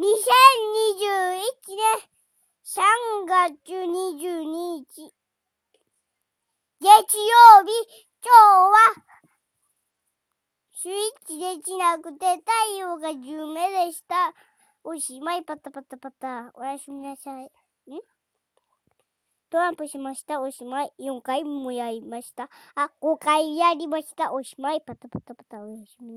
2021年3月22日、月曜日、今日は、スイッチできなくて太陽が10目でした。おしまい、パタパタパタ。おやすみなさい。ん？トランプしました。おしまい。4回もやりました。あ、5回やりました。おしまい。パタパタパタ。おやすみなさい。